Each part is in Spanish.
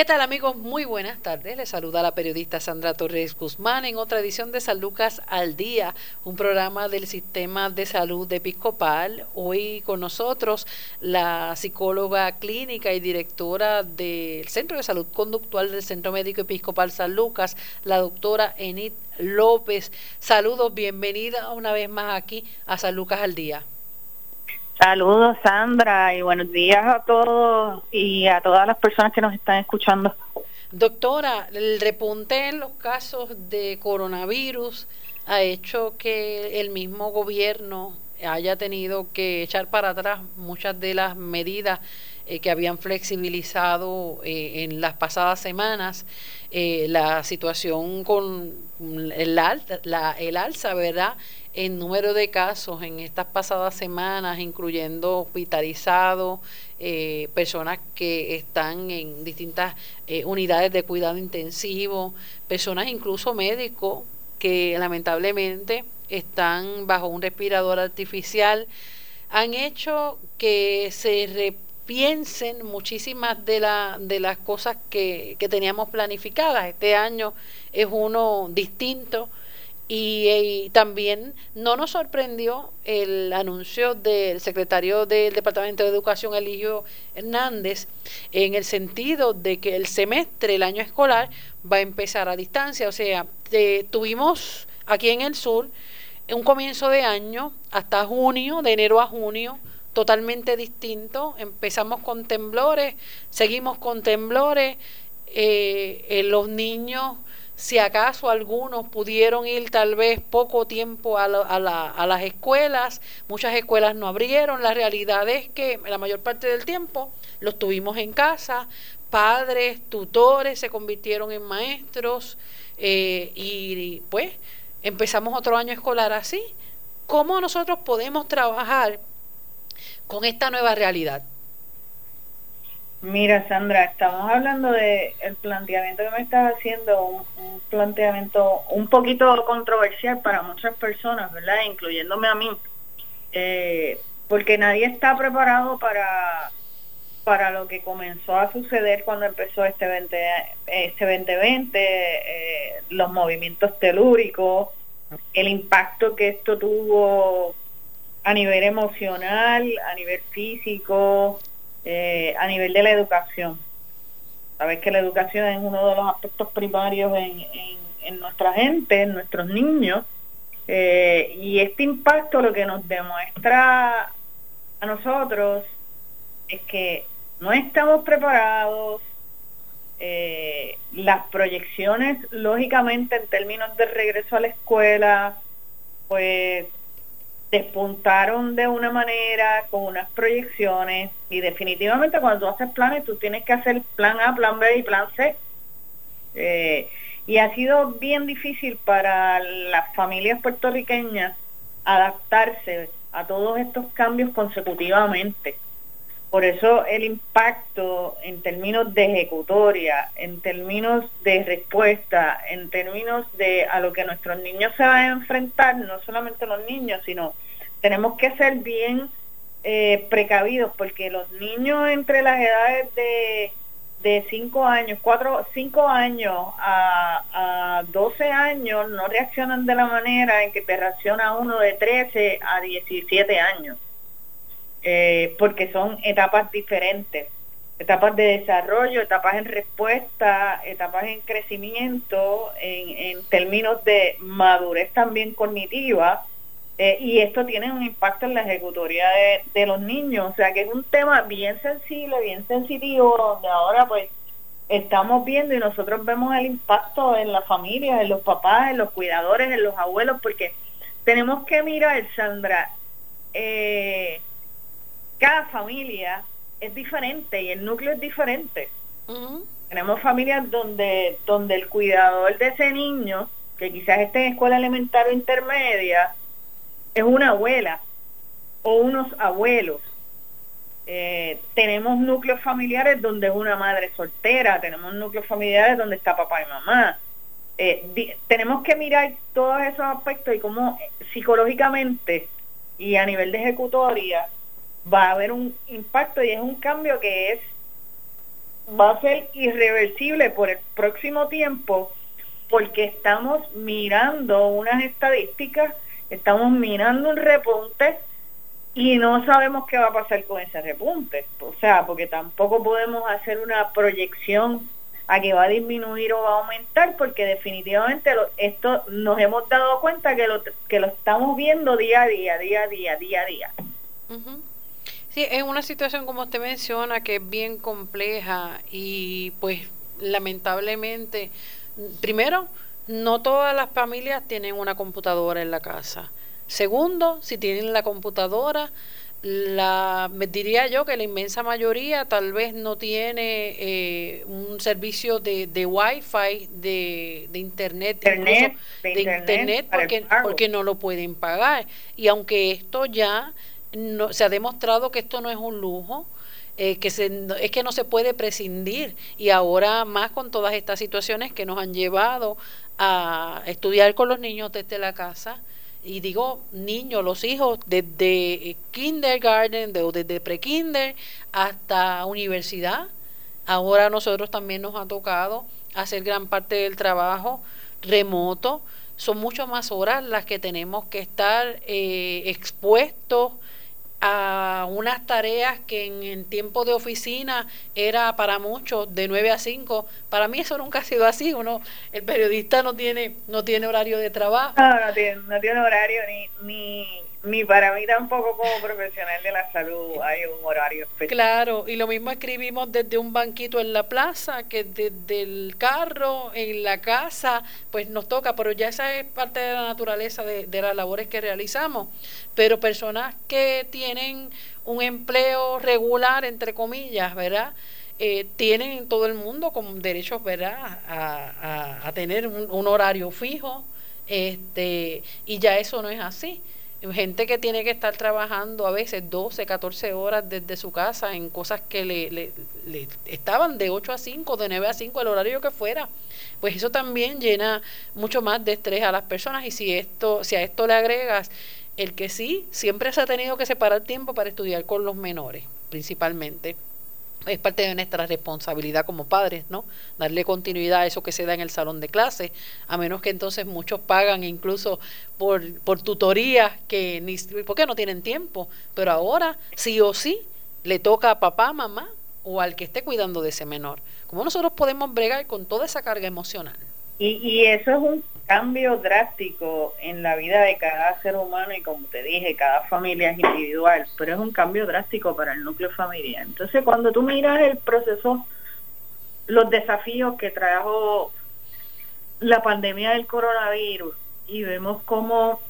¿Qué tal amigos? Muy buenas tardes. Les saluda la periodista Sandra Torres Guzmán en otra edición de San Lucas al Día, un programa del Sistema de Salud Episcopal. Hoy con nosotros la psicóloga clínica y directora del Centro de Salud Conductual del Centro Médico Episcopal San Lucas, la doctora Enid López. Saludos, bienvenida una vez más aquí a San Lucas al Día. Saludos Sandra y buenos días a todos y a todas las personas que nos están escuchando. Doctora, el repunte en los casos de coronavirus ha hecho que el mismo gobierno haya tenido que echar para atrás muchas de las medidas eh, que habían flexibilizado eh, en las pasadas semanas. Eh, la situación con el, la, el alza, ¿verdad? En número de casos en estas pasadas semanas, incluyendo hospitalizados, eh, personas que están en distintas eh, unidades de cuidado intensivo, personas incluso médicos que lamentablemente están bajo un respirador artificial, han hecho que se repiensen muchísimas de, la, de las cosas que, que teníamos planificadas. Este año es uno distinto y, también no nos sorprendió el anuncio del secretario del Departamento de Educación, Eligio Hernández, en el sentido de que el semestre, el año escolar, va a empezar a distancia. O sea, tuvimos aquí en el sur un comienzo de año hasta junio, de enero a junio, totalmente distinto. Empezamos con temblores, seguimos con temblores. Eh, eh, los niños si acaso algunos pudieron ir tal vez poco tiempo a, a, las escuelas, muchas escuelas no abrieron, la realidad es que la mayor parte del tiempo los tuvimos en casa, padres, tutores se convirtieron en maestros eh, y pues empezamos otro año escolar así. ¿Cómo nosotros podemos trabajar con esta nueva realidad? Mira, Sandra, estamos hablando de el planteamiento que me estás haciendo, un, planteamiento un poquito controversial para muchas personas, ¿verdad? Incluyéndome a mí, eh, porque nadie está preparado para para lo que comenzó a suceder cuando empezó este 20, este 2020, eh, los movimientos telúricos, el impacto que esto tuvo a nivel emocional, a nivel físico, eh, a nivel de la educación. Sabes que la educación es uno de los aspectos primarios en, en, nuestra gente, en nuestros niños, eh, y este impacto lo que nos demuestra a nosotros es que no estamos preparados, eh, las proyecciones, lógicamente, en términos de regreso a la escuela, pues despuntaron de una manera, con unas proyecciones, y definitivamente cuando tú haces planes, tú tienes que hacer plan A, plan B y plan C. Eh, y ha sido bien difícil para las familias puertorriqueñas adaptarse a todos estos cambios consecutivamente. Por eso el impacto en términos de ejecutoria, en términos de respuesta, en términos de a lo que nuestros niños se van a enfrentar, no solamente los niños, sino tenemos que ser bien eh, precavidos porque los niños entre las edades de de 5 años, 4, 5 años a, a 12 años no reaccionan de la manera en que te reacciona uno de 13 a 17 años. Eh, porque son etapas diferentes, etapas de desarrollo, etapas en respuesta, etapas en crecimiento, en, términos de madurez también cognitiva, eh, y esto tiene un impacto en la ejecutoria de, los niños, o sea que es un tema bien sensible, bien sensitivo, donde ahora pues estamos viendo y nosotros vemos el impacto en la familia, en los papás, en los cuidadores, en los abuelos, porque tenemos que mirar, Sandra, eh, cada familia es diferente y el núcleo es diferente. Tenemos familias donde, donde el cuidador de ese niño, que quizás esté en escuela elemental o intermedia, es una abuela o unos abuelos. Eh, tenemos núcleos familiares donde es una madre soltera, tenemos núcleos familiares donde está papá y mamá. Eh, tenemos que mirar todos esos aspectos y cómo psicológicamente y a nivel de ejecutoria va a haber un impacto y es un cambio que es va a ser irreversible por el próximo tiempo porque estamos mirando unas estadísticas, estamos mirando un repunte y no sabemos qué va a pasar con ese repunte. O sea, porque tampoco podemos hacer una proyección a que va a disminuir o va a aumentar, porque definitivamente esto nos hemos dado cuenta que lo, que lo estamos viendo día a día, día a día, día a día. Sí, es una situación como usted menciona que es bien compleja y pues lamentablemente, primero, no todas las familias tienen una computadora en la casa. Segundo, si tienen la computadora, la me diría yo que la inmensa mayoría tal vez no tiene eh, un servicio de, de wifi de, de internet, internet de, internet, porque, porque no lo pueden pagar y aunque esto ya no, se ha demostrado que esto no es un lujo, eh, que se, es que no se puede prescindir y ahora más con todas estas situaciones que nos han llevado a estudiar con los niños desde la casa y digo niños, los hijos desde kindergarten, de, desde prekinder hasta universidad. Ahora a nosotros también nos ha tocado hacer gran parte del trabajo remoto. Son mucho más horas las que tenemos que estar eh, expuestos a unas tareas que en, tiempo de oficina era para muchos de 9 a 5. Para mí eso nunca ha sido así. Uno, el periodista no tiene no tiene horario de trabajo. No, no tiene, no tiene horario ni, ni, ni para mí tampoco como profesional de la salud hay un horario especial. Claro, y lo mismo escribimos desde un banquito en la plaza, que desde el carro, en la casa, pues nos toca, pero ya esa es parte de la naturaleza de, de las labores que realizamos. Pero personas que tienen un empleo regular, entre comillas, ¿verdad? Eh, tienen todo el mundo con derechos, ¿verdad?, a, a, tener un, un horario fijo, este, y ya eso no es así gente que tiene que estar trabajando a veces 12, 14 horas desde su casa en cosas que le, le, estaban de 8 a 5, de 9 a 5, el horario que fuera. Pues eso también llena mucho más de estrés a las personas y si esto si a esto le agregas el que sí, siempre se ha tenido que separar tiempo para estudiar con los menores, principalmente es parte de nuestra responsabilidad como padres, ¿no? Darle continuidad a eso que se da en el salón de clase, a menos que entonces muchos pagan incluso por, por tutorías que ni porque no tienen tiempo, pero ahora sí o sí le toca a papá, mamá o al que esté cuidando de ese menor. ¿Cómo nosotros podemos bregar con toda esa carga emocional? Y, y eso es un cambio drástico en la vida de cada ser humano y como te dije, cada familia es individual, pero es un cambio drástico para el núcleo familiar. Entonces, cuando tú miras el proceso, los desafíos que trajo la pandemia del coronavirus y vemos cómo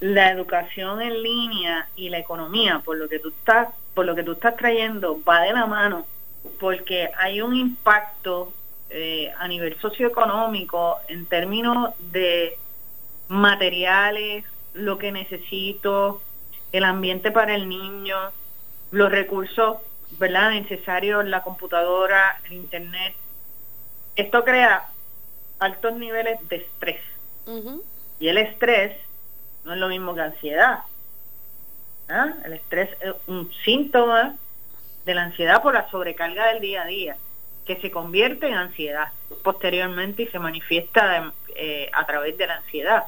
la educación en línea y la economía, por lo que tú estás, por lo que tú estás trayendo, va de la mano, porque hay un impacto eh, a nivel socioeconómico en términos de materiales, lo que necesito, el ambiente para el niño, los recursos ¿verdad? necesarios, la computadora, el internet. Esto crea altos niveles de estrés. Y el estrés no es lo mismo que ansiedad. ¿ah? El estrés es un síntoma de la ansiedad por la sobrecarga del día a día que se convierte en ansiedad posteriormente y se manifiesta eh, a través de la ansiedad.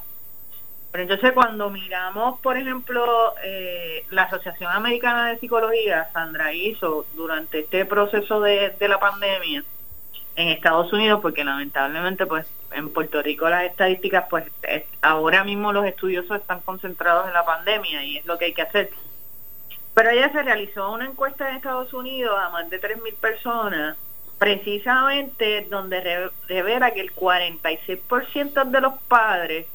Pero entonces cuando miramos, por ejemplo, eh, la Asociación Americana de Psicología, Sandra hizo durante este proceso de, la pandemia en Estados Unidos, porque lamentablemente pues en Puerto Rico las estadísticas, pues ahora mismo los estudiosos están concentrados en la pandemia y es lo que hay que hacer. Pero ella se realizó una encuesta en Estados Unidos a más de 3.000 personas precisamente donde revela que el 46% de los padres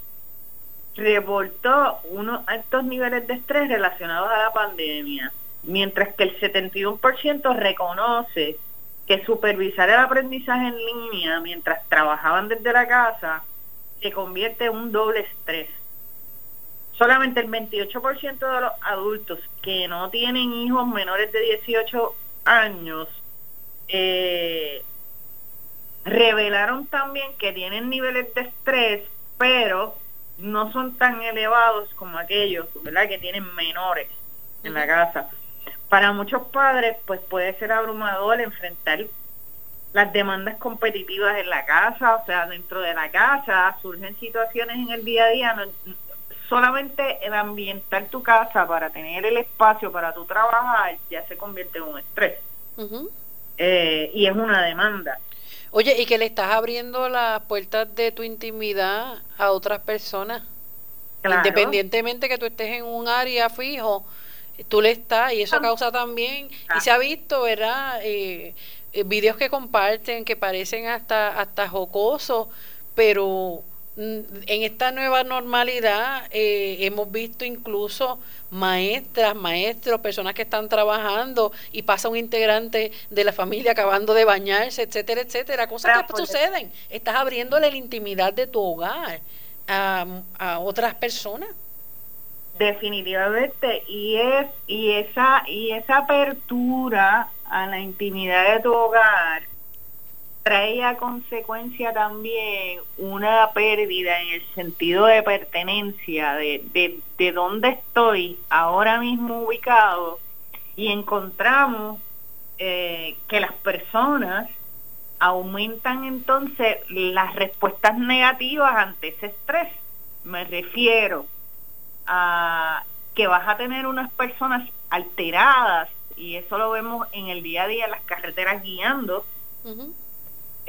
reportó unos altos niveles de estrés relacionados a la pandemia, mientras que el 71% reconoce que supervisar el aprendizaje en línea mientras trabajaban desde la casa se convierte en un doble estrés. Solamente el 28% de los adultos que no tienen hijos menores de 18 años eh, revelaron también que tienen niveles de estrés, pero no son tan elevados como aquellos, ¿verdad? Que tienen menores en la casa. Para muchos padres, pues puede ser abrumador enfrentar las demandas competitivas en la casa, o sea, dentro de la casa surgen situaciones en el día a día, no, solamente el ambientar tu casa para tener el espacio para tu trabajar ya se convierte en un estrés. Eh, y es una demanda. Oye, ¿y que le estás abriendo las puertas de tu intimidad a otras personas? Independientemente que tú estés en un área fijo, tú le estás, y eso ah. causa también, y ah. se ha visto, ¿verdad? Eh, eh, videos que comparten que parecen hasta, hasta jocosos, pero en esta nueva normalidad eh, hemos visto incluso maestras, maestros, personas que están trabajando y pasa un integrante de la familia acabando de bañarse, etcétera, etcétera, cosas que suceden. Estás abriéndole la intimidad de tu hogar a, a otras personas definitivamente y es y esa y esa apertura a la intimidad de tu hogar trae a consecuencia también una pérdida en el sentido de pertenencia, de, de, de dónde estoy ahora mismo ubicado y encontramos eh, que las personas aumentan entonces las respuestas negativas ante ese estrés. Me refiero a que vas a tener unas personas alteradas y eso lo vemos en el día a día las carreteras guiando,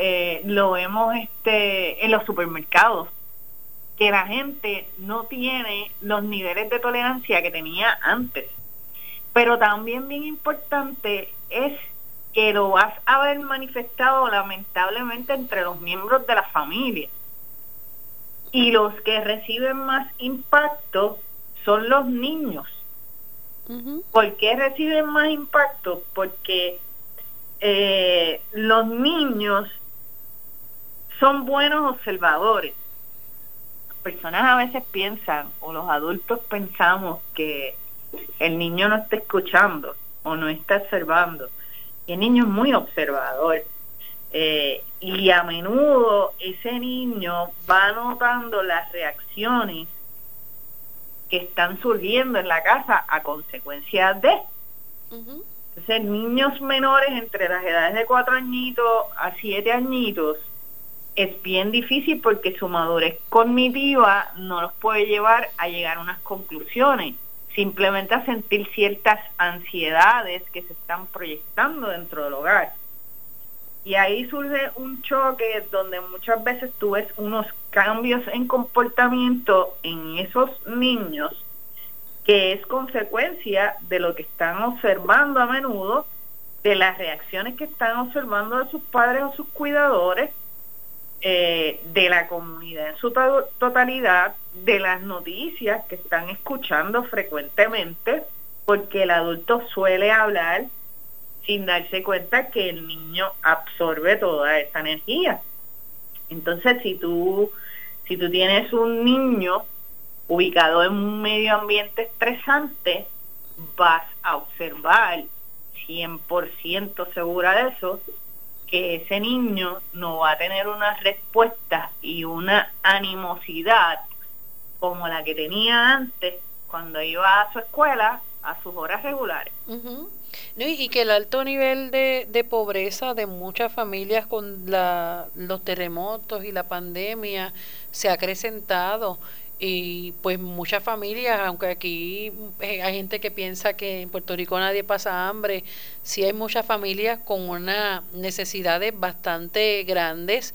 eh, lo vemos este en los supermercados, que la gente no tiene los niveles de tolerancia que tenía antes. Pero también bien importante es que lo vas a ver manifestado lamentablemente entre los miembros de la familia. Y los que reciben más impacto son los niños ¿Por qué reciben más impacto? Porque eh, los niños son buenos observadores. Las personas a veces piensan, o los adultos pensamos que el niño no está escuchando o no está observando. Y el niño es muy observador. Eh, y a menudo ese niño va notando las reacciones que están surgiendo en la casa a consecuencia de. Entonces, niños menores entre las edades de cuatro añitos a siete añitos es bien difícil porque su madurez cognitiva no los puede llevar a llegar a unas conclusiones, simplemente a sentir ciertas ansiedades que se están proyectando dentro del hogar. Y ahí surge un choque donde muchas veces tú ves unos cambios en comportamiento en esos niños que es consecuencia de lo que están observando a menudo, de las reacciones que están observando de sus padres o sus cuidadores, eh, de la comunidad en su totalidad, de las noticias que están escuchando frecuentemente, porque el adulto suele hablar sin darse cuenta que el niño absorbe toda esa energía. Entonces, si tú, si tú tienes un niño ubicado en un medio ambiente estresante, vas a observar 100% segura de eso, que ese niño no va a tener una respuesta y una animosidad como la que tenía antes cuando iba a su escuela a sus horas regulares. y, que el alto nivel de, de pobreza de muchas familias con la, los terremotos y la pandemia se ha acrecentado y pues muchas familias, aunque aquí eh, hay gente que piensa que en Puerto Rico nadie pasa hambre, sí hay muchas familias con unas necesidades bastante grandes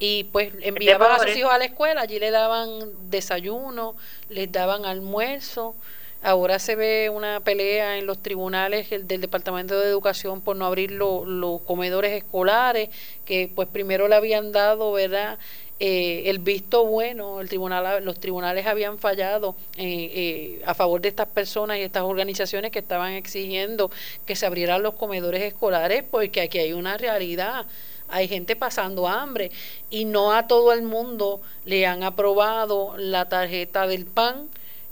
y pues enviaban a sus hijos a la escuela, allí le daban desayuno, les daban almuerzo Ahora se ve una pelea en los tribunales del Departamento de Educación por no abrir los comedores escolares, que pues primero le habían dado, ¿verdad? Eh, el visto bueno, el tribunal, los tribunales habían fallado eh, eh, a favor de estas personas y estas organizaciones que estaban exigiendo que se abrieran los comedores escolares, porque aquí hay una realidad hay gente pasando hambre y no a todo el mundo le han aprobado la tarjeta del pan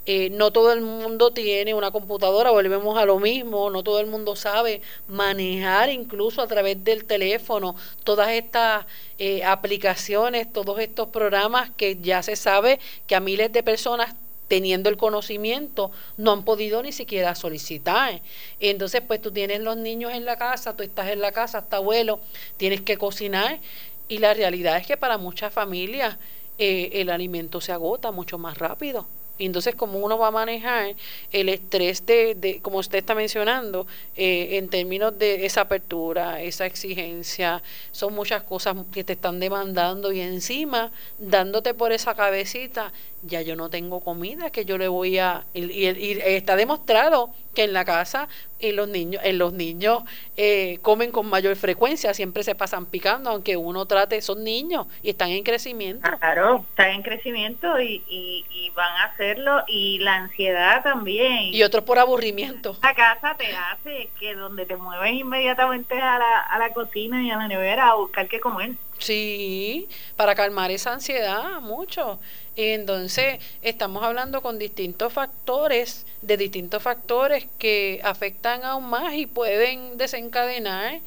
eh, no todo el mundo tiene una computadora, volvemos a lo mismo, no todo el mundo sabe manejar incluso a través del teléfono todas estas eh, aplicaciones, todos estos programas que ya se sabe que a miles de personas teniendo el conocimiento, no han podido ni siquiera solicitar. Entonces, pues tú tienes los niños en la casa, tú estás en la casa, hasta abuelo, tienes que cocinar. Y la realidad es que para muchas familias eh, el alimento se agota mucho más rápido. Entonces, como uno va a manejar el estrés de, de como usted está mencionando, eh, en términos de esa apertura, esa exigencia, son muchas cosas que te están demandando y encima, dándote por esa cabecita, ya yo no tengo comida que yo le voy a... Y, está demostrado que en la casa en los niños, en los niños eh, comen con mayor frecuencia, siempre se pasan picando, aunque uno trate, son niños y están en crecimiento. Claro, están en crecimiento y, y, van a hacerlo y la ansiedad también. Y otros por aburrimiento. La casa te hace que donde te mueves inmediatamente a la, a la cocina y a la nevera a buscar qué comer. Sí, para calmar esa ansiedad, mucho. Entonces, estamos hablando con distintos factores, de distintos factores que afectan aún más y pueden desencadenar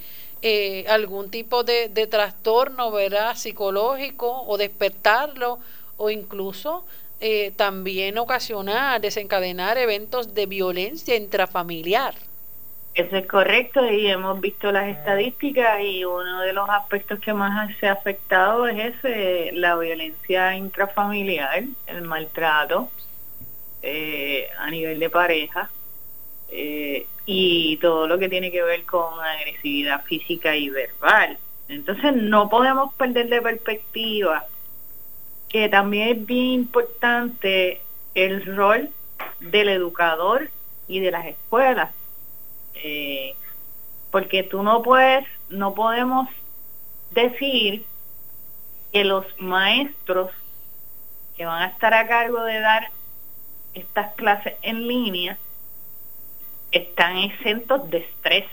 eh, algún tipo de, de trastorno, ¿verdad? Psicológico o despertarlo o incluso eh, también ocasionar, desencadenar eventos de violencia intrafamiliar. Eso es correcto y hemos visto las estadísticas y uno de los aspectos que más se ha afectado es ese, la violencia intrafamiliar, el maltrato eh, a nivel de pareja eh, y todo lo que tiene que ver con agresividad física y verbal. Entonces no podemos perder de perspectiva que también es bien importante el rol del educador y de las escuelas eh, porque tú no puedes, no podemos decir que los maestros que van a estar a cargo de dar estas clases en línea están exentos de estrés.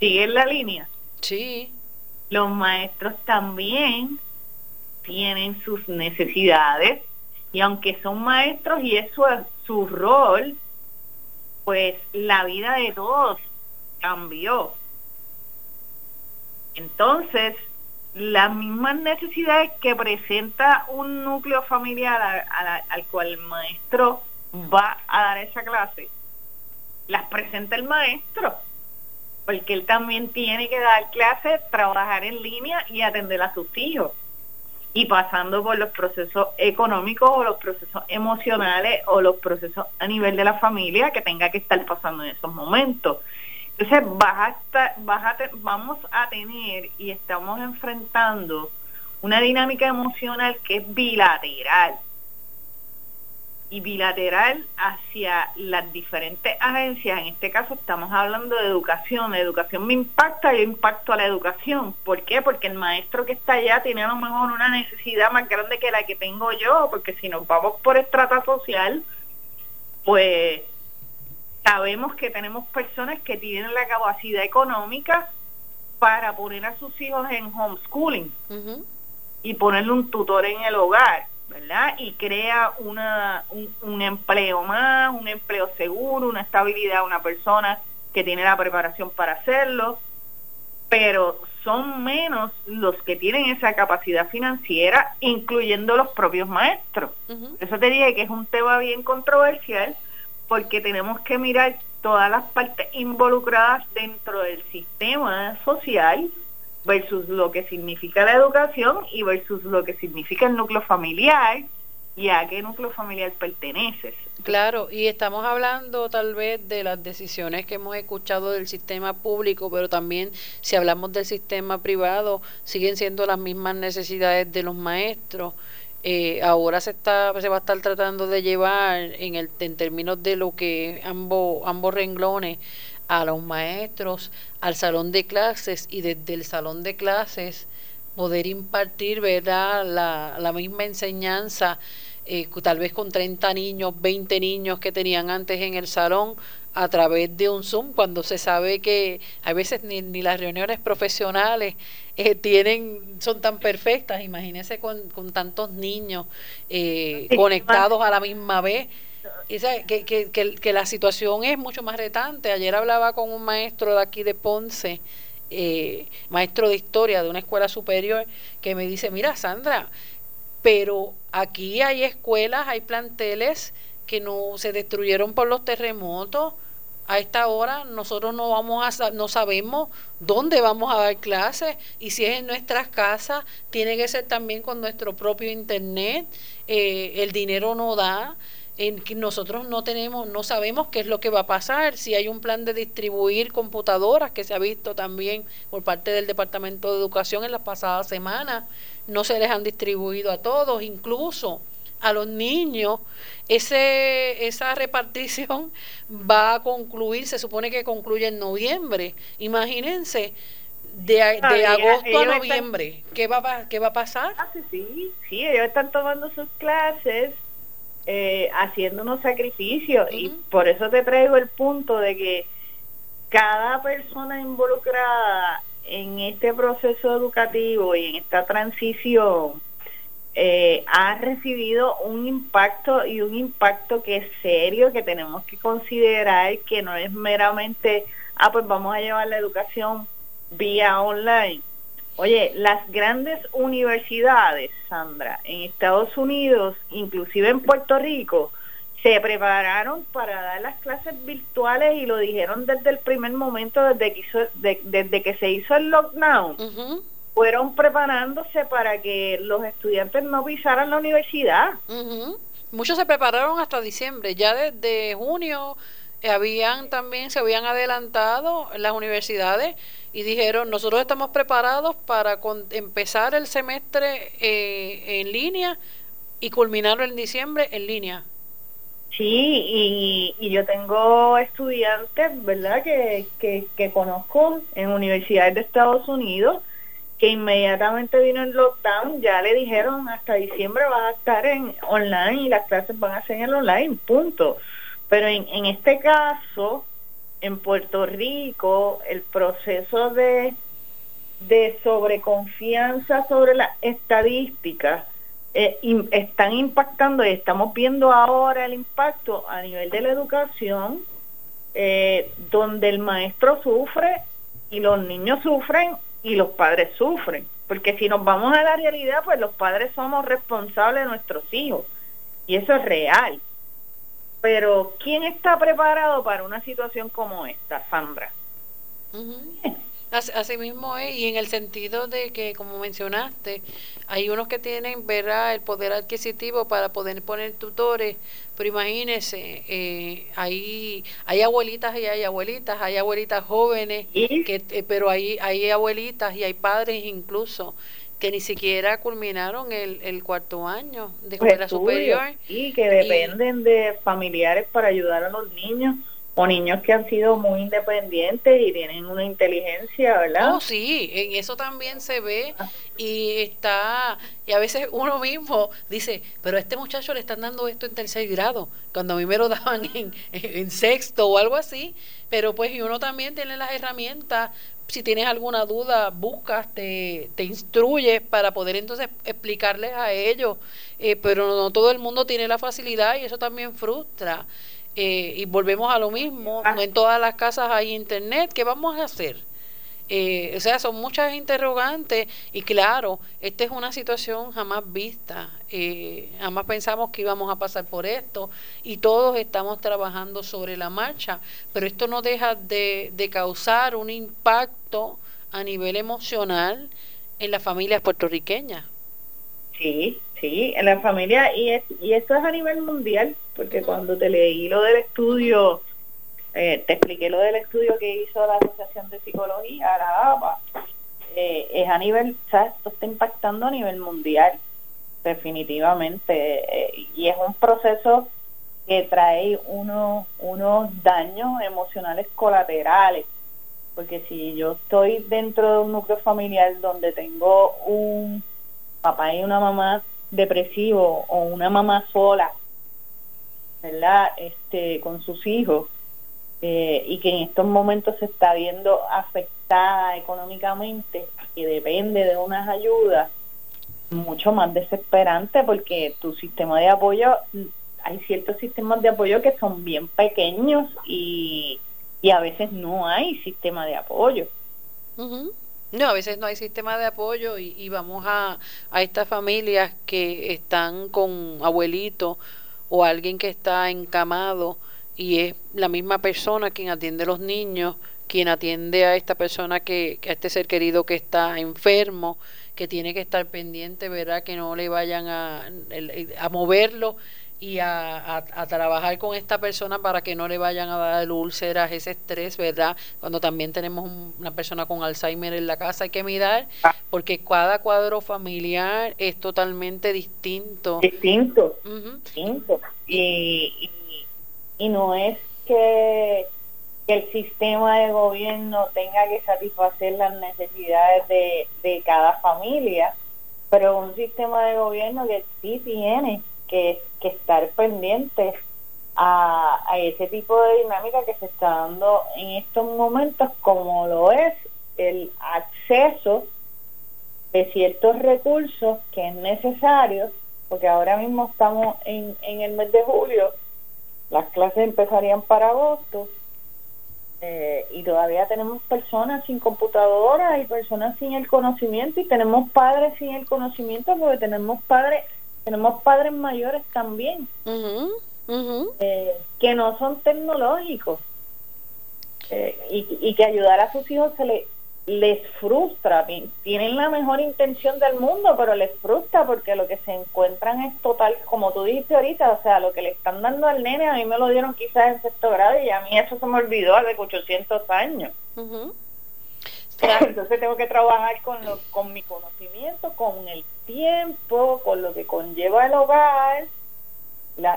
¿Siguen la línea? Sí. Los maestros también tienen sus necesidades y aunque son maestros y eso es su rol, pues la vida de todos cambió. Entonces, las mismas necesidades que presenta un núcleo familiar al cual el maestro va a dar esa clase, las presenta el maestro, porque él también tiene que dar clases, trabajar en línea y atender a sus hijos y pasando por los procesos económicos o los procesos emocionales o los procesos a nivel de la familia que tenga que estar pasando en esos momentos. Entonces vas a vamos a tener y estamos enfrentando una dinámica emocional que es bilateral y bilateral hacia las diferentes agencias. En este caso estamos hablando de educación. La educación me impacta, yo impacto a la educación. ¿Por qué? Porque el maestro que está allá tiene a lo mejor una necesidad más grande que la que tengo yo, porque si nos vamos por estrata social, pues sabemos que tenemos personas que tienen la capacidad económica para poner a sus hijos en homeschooling y ponerle un tutor en el hogar ¿verdad? Y crea una, un, empleo más, un empleo seguro, una estabilidad a una persona que tiene la preparación para hacerlo, pero son menos los que tienen esa capacidad financiera, incluyendo los propios maestros. Eso te dije que es un tema bien controversial porque tenemos que mirar todas las partes involucradas dentro del sistema social versus lo que significa la educación y versus lo que significa el núcleo familiar y a qué núcleo familiar perteneces. Claro, y estamos hablando tal vez de las decisiones que hemos escuchado del sistema público, pero también si hablamos del sistema privado, siguen siendo las mismas necesidades de los maestros. Eh, ahora se está se va a estar tratando de llevar en el en términos de lo que ambos ambos renglones a los maestros al salón de clases y desde el salón de clases poder impartir ¿verdad? La, la misma enseñanza, eh, tal vez con 30 niños, 20 niños que tenían antes en el salón, a través de un Zoom, cuando se sabe que a veces ni, ni las reuniones profesionales eh, tienen son tan perfectas, imagínense con, con tantos niños eh, conectados a la misma vez que, que, que, la situación es mucho más retante. Ayer hablaba con un maestro de aquí de Ponce, eh, maestro de historia de una escuela superior, que me dice, mira Sandra, pero aquí hay escuelas, hay planteles que no se destruyeron por los terremotos. A esta hora nosotros no vamos a no sabemos dónde vamos a dar clases y si es en nuestras casas tiene que ser también con nuestro propio internet. Eh, el dinero no da en que nosotros no tenemos, no sabemos qué es lo que va a pasar, si hay un plan de distribuir computadoras que se ha visto también por parte del Departamento de Educación en las pasadas semanas, no se les han distribuido a todos, incluso a los niños, ese, esa repartición va a concluir, se supone que concluye en noviembre. Imagínense, de, de agosto a noviembre, ¿qué, va, ¿qué va a pasar? Ah, sí, sí, ellos están tomando sus clases eh, haciendo unos sacrificios. Y por eso te traigo el punto de que cada persona involucrada en este proceso educativo y en esta transición eh, ha recibido un impacto y un impacto que es serio, que tenemos que considerar que no es meramente, ah, pues vamos a llevar la educación vía online Oye, las grandes universidades, Sandra, en Estados Unidos, inclusive en Puerto Rico, se prepararon para dar las clases virtuales y lo dijeron desde el primer momento, desde que, hizo, desde que se hizo el lockdown. Fueron preparándose para que los estudiantes no pisaran la universidad. Muchos se prepararon hasta diciembre, ya desde junio habían también se habían adelantado las universidades y dijeron nosotros estamos preparados para empezar el semestre eh, en línea y culminarlo en diciembre en línea. Sí, y, yo tengo estudiantes, ¿verdad?, que, que, que, conozco en universidades de Estados Unidos que inmediatamente vino el lockdown, ya le dijeron hasta diciembre va a estar en online y las clases van a ser en online, punto. Pero en, en este caso, en Puerto Rico, el proceso de, de sobreconfianza sobre las estadísticas eh, están impactando y estamos viendo ahora el impacto a nivel de la educación, eh, donde el maestro sufre y los niños sufren y los padres sufren. Porque si nos vamos a la realidad, pues los padres somos responsables de nuestros hijos. Y eso es real. Pero ¿quién está preparado para una situación como esta, Sandra? Así mismo es, y en el sentido de que, como mencionaste, hay unos que tienen ¿verdad? el poder adquisitivo para poder poner tutores, pero imagínense, eh, hay, hay abuelitas y hay abuelitas, hay abuelitas jóvenes, que, eh, pero hay, hay abuelitas y hay padres incluso que ni siquiera culminaron el, el cuarto año de escuela superior. Y que dependen de familiares para ayudar a los niños o niños que han sido muy independientes y tienen una inteligencia, ¿verdad? Oh, sí, en eso también se ve ah. y está, y a veces uno mismo dice, pero a este muchacho le están dando esto en tercer grado, cuando a mí me lo daban en, en sexto o algo así, pero pues y uno también tiene las herramientas si tienes alguna duda, buscas, te, te instruyes para poder entonces explicarles a ellos, eh, pero no todo el mundo tiene la facilidad y eso también frustra. Eh, y volvemos a lo mismo, no en todas las casas hay internet, ¿qué vamos a hacer? Eh, o sea, son muchas interrogantes y claro, esta es una situación jamás vista, eh, jamás pensamos que íbamos a pasar por esto y todos estamos trabajando sobre la marcha, pero esto no deja de, de causar un impacto a nivel emocional en las familias puertorriqueñas. Sí, sí, en la familia y, es, y esto es a nivel mundial, porque cuando te leí lo del estudio eh, te expliqué lo del estudio que hizo la Asociación de Psicología, la APA. Eh, es a nivel, ¿sabes? Esto está impactando a nivel mundial, definitivamente. Eh, y es un proceso que trae unos, unos daños emocionales colaterales. Porque si yo estoy dentro de un núcleo familiar donde tengo un papá y una mamá depresivo o una mamá sola, ¿verdad? Este, con sus hijos, eh, y que en estos momentos se está viendo afectada económicamente, y depende de unas ayudas, mucho más desesperante porque tu sistema de apoyo, hay ciertos sistemas de apoyo que son bien pequeños y, y a veces no hay sistema de apoyo. No, a veces no hay sistema de apoyo y, y vamos a, a estas familias que están con abuelitos o alguien que está encamado y es la misma persona quien atiende a los niños, quien atiende a esta persona que, a este ser querido que está enfermo, que tiene que estar pendiente, ¿verdad? Que no le vayan a, a moverlo y a, a, trabajar con esta persona para que no le vayan a dar úlceras, ese estrés, ¿verdad? Cuando también tenemos una persona con Alzheimer en la casa, hay que mirar, porque cada cuadro familiar es totalmente distinto. Distinto, distinto. Y, y, no es que, que, el sistema de gobierno tenga que satisfacer las necesidades de, de cada familia, pero un sistema de gobierno que sí tiene que, estar pendientes a, ese tipo de dinámica que se está dando en estos momentos, como lo es el acceso de ciertos recursos que es necesario, porque ahora mismo estamos en, en el mes de julio, las clases empezarían para agosto, eh, y todavía tenemos personas sin computadora y personas sin el conocimiento y tenemos padres sin el conocimiento porque tenemos padres tenemos padres mayores también eh, que no son tecnológicos eh, y, que ayudar a sus hijos se le, les frustra, tienen la mejor intención del mundo, pero les frustra porque lo que se encuentran es total, como tú dijiste ahorita, o sea, lo que le están dando al nene, a mí me lo dieron quizás en sexto grado y a mí eso se me olvidó hace 800 años. Entonces tengo que trabajar con, lo, con mi conocimiento, con el tiempo, con lo que conlleva el hogar,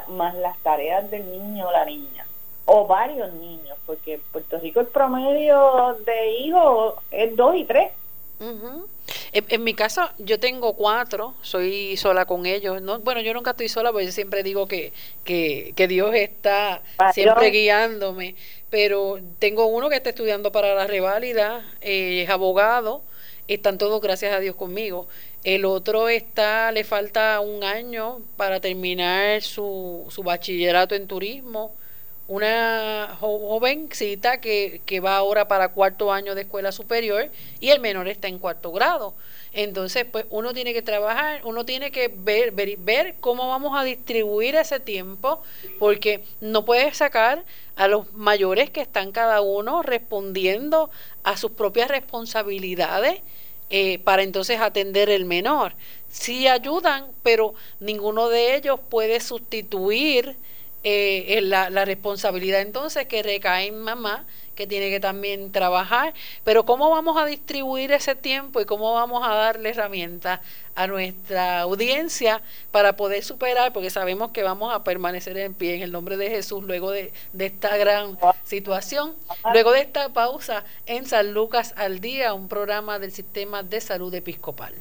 más las tareas del niño o la niña, o varios niños, porque en Puerto Rico el promedio de hijos es dos y tres. en, mi caso, yo tengo cuatro, soy sola con ellos. ¿no? Bueno, yo nunca estoy sola, porque yo siempre digo que, que, que Dios está siempre guiándome pero tengo uno que está estudiando para la reválida, eh, es abogado, están todos gracias a Dios conmigo. El otro está, le falta un año para terminar su, su bachillerato en turismo. Una jovencita que, que va ahora para cuarto año de escuela superior y el menor está en cuarto grado. Entonces, pues uno tiene que trabajar, uno tiene que ver, ver, cómo vamos a distribuir ese tiempo, porque no puedes sacar a los mayores que están cada uno respondiendo a sus propias responsabilidades eh, para entonces atender el menor. Sí ayudan, pero ninguno de ellos puede sustituir eh, la, la responsabilidad entonces que recae en mamá que tiene que también trabajar, pero cómo vamos a distribuir ese tiempo y cómo vamos a darle herramientas a nuestra audiencia para poder superar, porque sabemos que vamos a permanecer en pie en el nombre de Jesús luego de, de esta gran situación, luego de esta pausa en San Lucas al Día, un programa del Sistema de Salud Episcopal.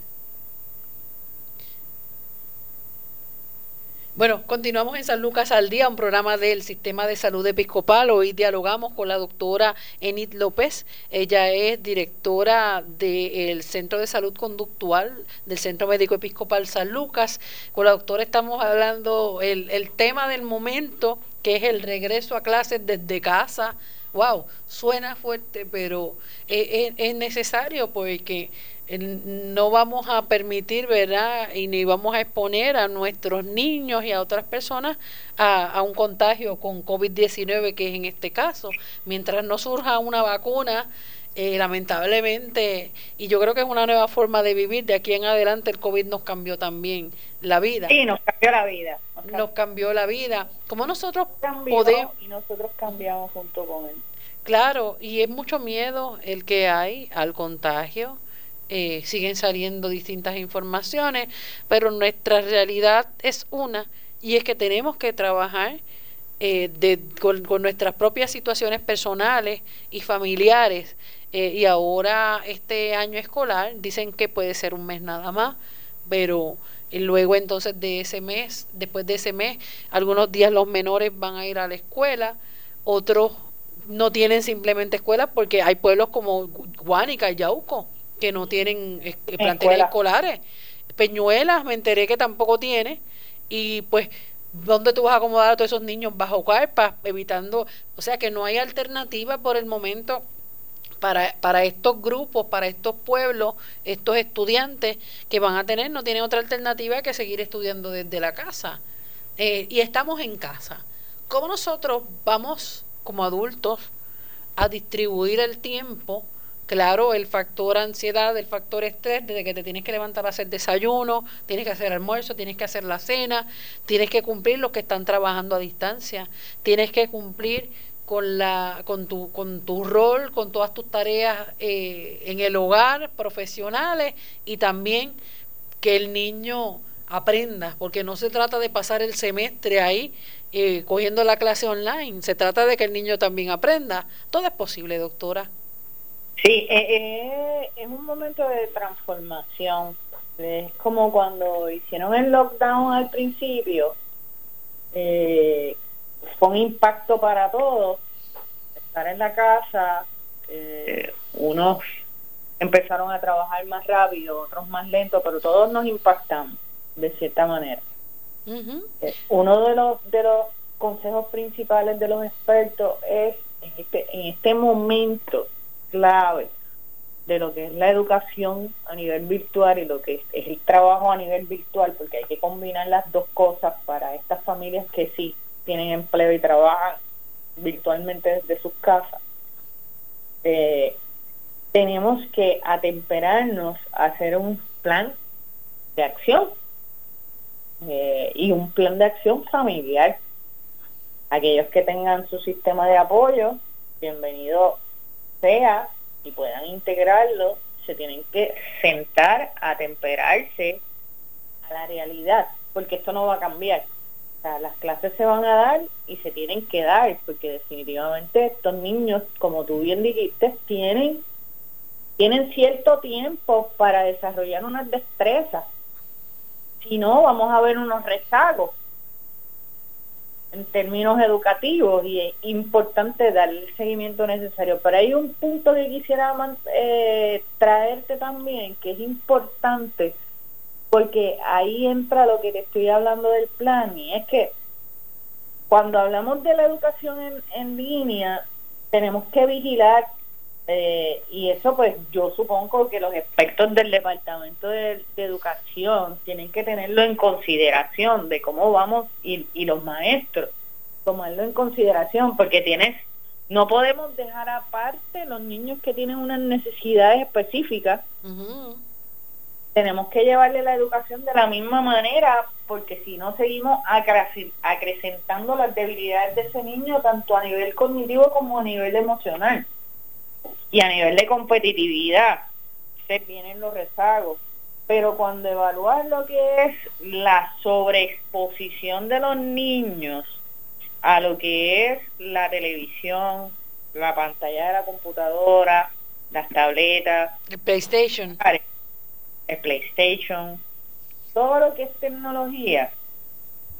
Bueno, continuamos en San Lucas al Día, un programa del Sistema de Salud Episcopal. Hoy dialogamos con la doctora Enid López. Ella es directora del Centro de Salud Conductual del Centro Médico Episcopal San Lucas. Con la doctora estamos hablando el, el tema del momento, que es el regreso a clases desde casa. Wow, suena fuerte, pero es, es necesario porque no vamos a permitir, ¿verdad? Y ni vamos a exponer a nuestros niños y a otras personas a, un contagio con COVID-19, que es en este caso. Mientras no surja una vacuna, eh, lamentablemente, y yo creo que es una nueva forma de vivir, de aquí en adelante el COVID nos cambió también la vida. Sí, nos cambió la vida. Nos, cambió la vida. Como nosotros podemos... Y nosotros cambiamos junto con él. Claro, y es mucho miedo el que hay al contagio eh, siguen saliendo distintas informaciones, pero nuestra realidad es una y es que tenemos que trabajar eh, con, nuestras propias situaciones personales y familiares. Eh, y ahora este año escolar dicen que puede ser un mes nada más, pero luego entonces de ese mes, después de ese mes, algunos días los menores van a ir a la escuela, otros no tienen simplemente escuela porque hay pueblos como Guánica y Yauco que no tienen eh, planteles escolares. Peñuelas, me enteré que tampoco tiene. Y pues, ¿dónde tú vas a acomodar a todos esos niños bajo carpas, evitando, o sea que no hay alternativa por el momento para, para estos grupos, para estos pueblos, estos estudiantes que van a tener, no tienen otra alternativa que seguir estudiando desde la casa. Eh, y estamos en casa. ¿Cómo nosotros vamos como adultos a distribuir el tiempo? Claro, el factor ansiedad, el factor estrés, desde que te tienes que levantar a hacer desayuno, tienes que hacer almuerzo, tienes que hacer la cena, tienes que cumplir los que están trabajando a distancia, tienes que cumplir con la con tu con tu rol con todas tus tareas eh, en el hogar profesionales y también que el niño aprenda porque no se trata de pasar el semestre ahí eh, cogiendo la clase online se trata de que el niño también aprenda. Todo es posible doctora sí eh, es un momento de transformación es como cuando hicieron el lockdown al principio eh, fue un impacto para todos. Estar en la casa, eh, unos empezaron a trabajar más rápido, otros más lento, pero todos nos impactamos de cierta manera. Eh, uno de los de los consejos principales de los expertos es en este, en este momento clave de lo que es la educación a nivel virtual y lo que es el trabajo a nivel virtual, porque hay que combinar las dos cosas para estas familias que sí tienen empleo y trabajan virtualmente desde sus casas, eh, tenemos que atemperarnos a hacer un plan de acción eh, y un plan de acción familiar. Aquellos que tengan su sistema de apoyo, bienvenido sea y puedan integrarlo, se tienen que sentar a atemperarse a la realidad, porque esto no va a cambiar las clases se van a dar y se tienen que dar, porque definitivamente estos niños, como tú bien dijiste, tienen, tienen cierto tiempo para desarrollar unas destrezas. Si no, vamos a ver unos rezagos en términos educativos y es importante darle el seguimiento necesario. Pero hay un punto que quisiera eh, traerte también, que es importante porque ahí entra lo que te estoy hablando del plan y es que cuando hablamos de la educación en, línea tenemos que vigilar eh, y eso pues yo supongo que los expertos del departamento de, educación tienen que tenerlo en consideración de cómo vamos y, y los maestros tomarlo en consideración porque tienes no podemos dejar aparte los niños que tienen unas necesidades específicas tenemos que llevarle la educación de la misma manera, porque si no seguimos acrecentando las debilidades de ese niño, tanto a nivel cognitivo como a nivel emocional. Y a nivel de competitividad, se vienen los rezagos. Pero cuando evalúas lo que es la sobreexposición de los niños a lo que es la televisión, la pantalla de la computadora, las tabletas, el PlayStation, el PlayStation, todo lo que es tecnología,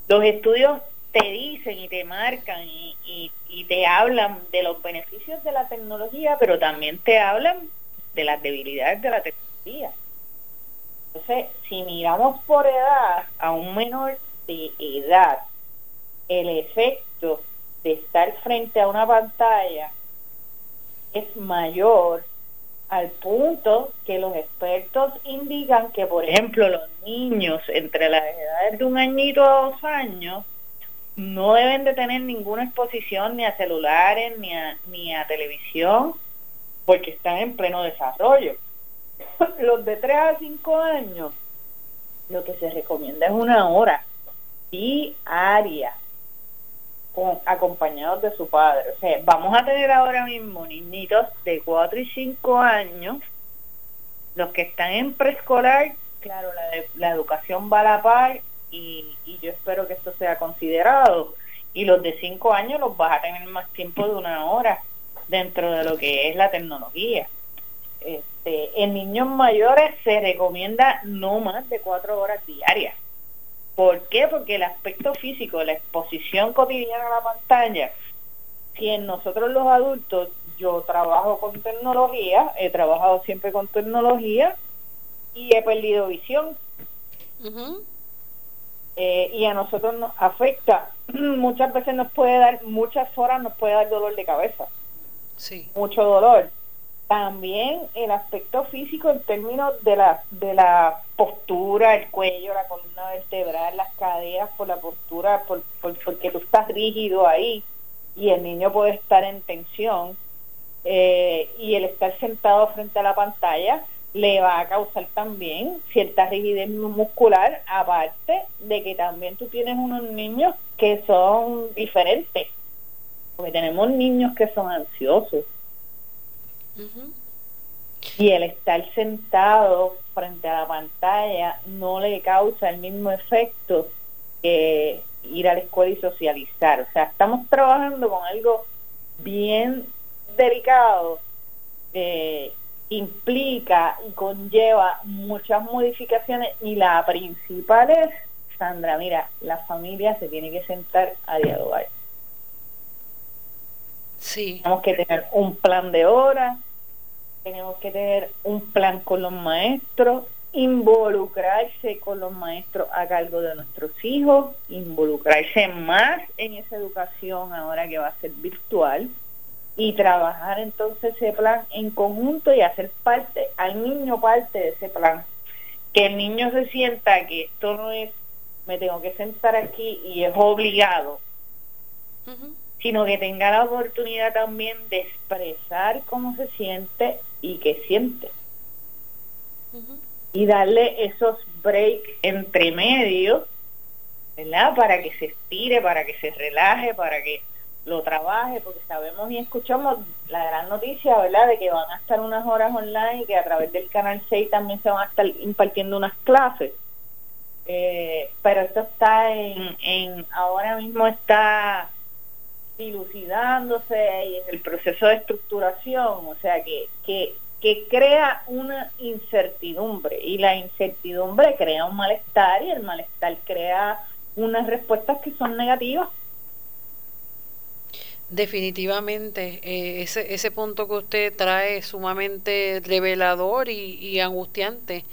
los estudios te dicen y te marcan y, y, te hablan de los beneficios de la tecnología, pero también te hablan de las debilidades de la tecnología. Entonces, si miramos por edad a un menor de edad, el efecto de estar frente a una pantalla es mayor al punto que los expertos indican que, por ejemplo, los niños entre las edades de un añito a dos años no deben de tener ninguna exposición ni a celulares ni a, ni a televisión porque están en pleno desarrollo. Los de 3 a 5 años, lo que se recomienda es una hora diaria acompañados de su padre. O sea, vamos a tener ahora mismo niñitos de 4 y 5 años, los que están en preescolar, claro, la, la educación va a la par y, y yo espero que esto sea considerado. Y los de 5 años los vas a tener más tiempo de una hora dentro de lo que es la tecnología. Este, en niños mayores se recomienda no más de 4 horas diarias ¿Por qué? Porque el aspecto físico, la exposición cotidiana a la pantalla, si en nosotros los adultos yo trabajo con tecnología, he trabajado siempre con tecnología y he perdido visión. Eh, y a nosotros nos afecta, muchas veces nos puede dar, muchas horas nos puede dar dolor de cabeza. Sí. Mucho dolor. también el aspecto físico en términos de la, de la postura, el cuello, la columna vertebral, las caderas, por la postura, por, porque tú estás rígido ahí y el niño puede estar en tensión eh, y el estar sentado frente a la pantalla le va a causar también cierta rigidez muscular, aparte de que también tú tienes unos niños que son diferentes, porque tenemos niños que son ansiosos. Y el estar sentado frente a la pantalla no le causa el mismo efecto que ir a la escuela y socializar. O sea, estamos trabajando con algo bien delicado eh, implica y conlleva muchas modificaciones y la principal es, Sandra, mira, la familia se tiene que sentar a dialogar. Sí. Tenemos que tener un plan de horas, tenemos que tener un plan con los maestros, involucrarse con los maestros a cargo de nuestros hijos, involucrarse más en esa educación ahora que va a ser virtual y trabajar entonces ese plan en conjunto y hacer parte, al niño parte de ese plan. Que el niño se sienta que esto no es, me tengo que sentar aquí y es obligado, sino que tenga la oportunidad también de expresar cómo se siente y qué siente. Y darle esos breaks entre medio, ¿verdad? Para que se estire, para que se relaje, para que lo trabaje, porque sabemos y escuchamos la gran noticia, ¿verdad?, de que van a estar unas horas online y que a través del canal 6 también se van a estar impartiendo unas clases. Eh, pero esto está en, en, ahora mismo está dilucidándose y en el proceso de estructuración, o sea que, que, que crea una incertidumbre y la incertidumbre crea un malestar y el malestar crea unas respuestas que son negativas Definitivamente, eh, ese, ese punto que usted trae es sumamente revelador y, angustiante,